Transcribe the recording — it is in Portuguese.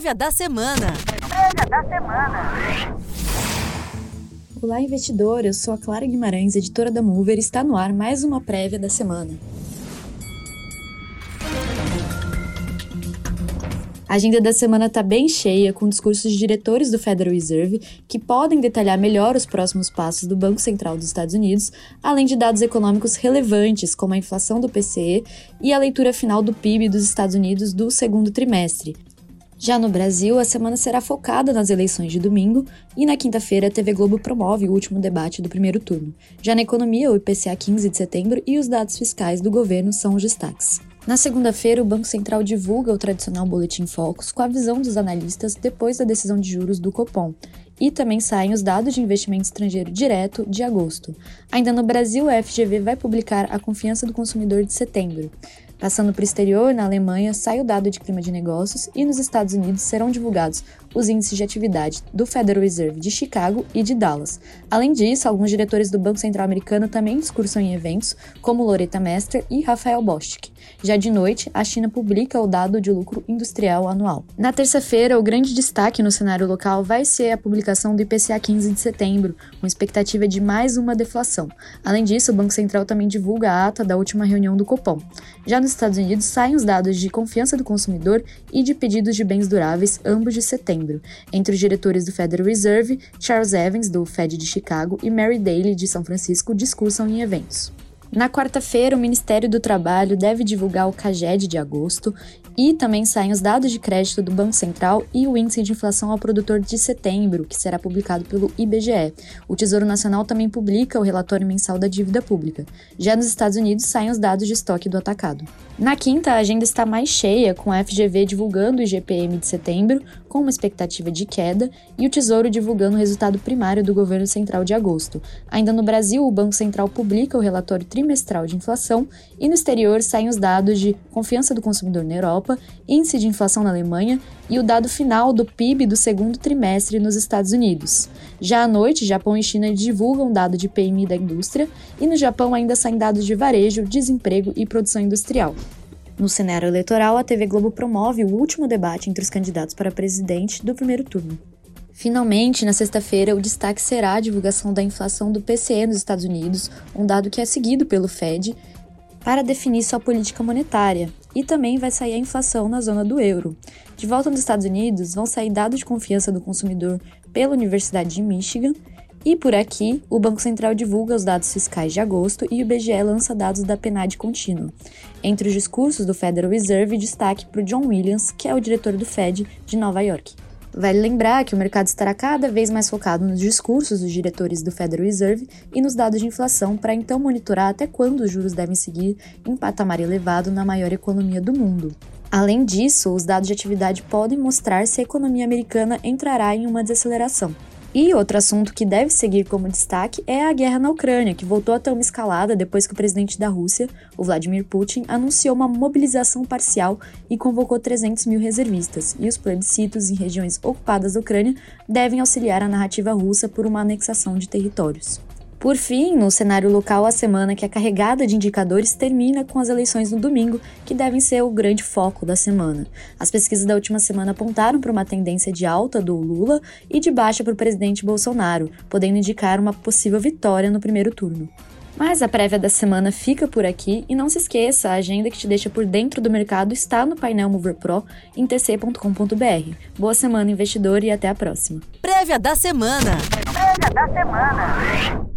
Prévia da semana. Prévia da semana. Olá, investidor. Eu sou a Clara Guimarães, editora da Mover, e está no ar mais uma prévia da semana. A agenda da semana está bem cheia, com discursos de diretores do Federal Reserve que podem detalhar melhor os próximos passos do Banco Central dos Estados Unidos, além de dados econômicos relevantes, como a inflação do PCE e a leitura final do PIB dos Estados Unidos do segundo trimestre. Já no Brasil, a semana será focada nas eleições de domingo e na quinta-feira a TV Globo promove o último debate do primeiro turno. Já na economia, o IPCA 15 de setembro e os dados fiscais do governo são os destaques. Na segunda-feira, o Banco Central divulga o tradicional Boletim Focus com a visão dos analistas depois da decisão de juros do Copom. E também saem os dados de investimento estrangeiro direto de agosto. Ainda no Brasil, a FGV vai publicar a confiança do consumidor de setembro. Passando para o exterior, na Alemanha, sai o dado de clima de negócios e nos Estados Unidos serão divulgados os índices de atividade do Federal Reserve de Chicago e de Dallas. Além disso, alguns diretores do Banco Central Americano também discursam em eventos, como Loretta Mester e Rafael Bostic. Já de noite, a China publica o dado de lucro industrial anual. Na terça-feira, o grande destaque no cenário local vai ser a publicação do IPCA 15 de setembro, com expectativa de mais uma deflação. Além disso, o Banco Central também divulga a ata da última reunião do Copom. Já nos Estados Unidos, saem os dados de confiança do consumidor e de pedidos de bens duráveis, ambos de setembro. Entre os diretores do Federal Reserve, Charles Evans, do Fed de Chicago, e Mary Daly, de São Francisco, discursam em eventos. Na quarta-feira, o Ministério do Trabalho deve divulgar o CAGED de agosto e também saem os dados de crédito do Banco Central e o índice de inflação ao produtor de setembro, que será publicado pelo IBGE. O Tesouro Nacional também publica o relatório mensal da dívida pública. Já nos Estados Unidos, saem os dados de estoque do atacado. Na quinta, a agenda está mais cheia, com a FGV divulgando o IGPM de setembro, com uma expectativa de queda, e o Tesouro divulgando o resultado primário do governo central de agosto. Ainda no Brasil, o Banco Central publica o relatório trimestral de inflação, e no exterior saem os dados de confiança do consumidor na Europa, índice de inflação na Alemanha e o dado final do PIB do segundo trimestre nos Estados Unidos. Já à noite, Japão e China divulgam dado de PMI da indústria, e no Japão ainda saem dados de varejo, desemprego e produção industrial. No cenário eleitoral, a TV Globo promove o último debate entre os candidatos para presidente do primeiro turno. Finalmente, na sexta-feira, o destaque será a divulgação da inflação do PCE nos Estados Unidos, um dado que é seguido pelo Fed para definir sua política monetária, e também vai sair a inflação na zona do euro. De volta nos Estados Unidos, vão sair dados de confiança do consumidor pela Universidade de Michigan e por aqui, o Banco Central divulga os dados fiscais de agosto e o BGE lança dados da PNAD contínua. Entre os discursos do Federal Reserve, destaque para o John Williams, que é o diretor do Fed de Nova York. Vale lembrar que o mercado estará cada vez mais focado nos discursos dos diretores do Federal Reserve e nos dados de inflação para então monitorar até quando os juros devem seguir em patamar elevado na maior economia do mundo. Além disso, os dados de atividade podem mostrar se a economia americana entrará em uma desaceleração. E outro assunto que deve seguir como destaque é a guerra na Ucrânia, que voltou a ter uma escalada depois que o presidente da Rússia, o Vladimir Putin, anunciou uma mobilização parcial e convocou 300 mil reservistas. E os plebiscitos em regiões ocupadas da Ucrânia devem auxiliar a narrativa russa por uma anexação de territórios. Por fim, no cenário local, a semana que é carregada de indicadores termina com as eleições no domingo, que devem ser o grande foco da semana. As pesquisas da última semana apontaram para uma tendência de alta do Lula e de baixa para o presidente Bolsonaro, podendo indicar uma possível vitória no primeiro turno. Mas a prévia da semana fica por aqui e não se esqueça, a agenda que te deixa por dentro do mercado está no painel Mover Pro em tc.com.br. Boa semana, investidor, e até a próxima. Prévia da semana. Prévia da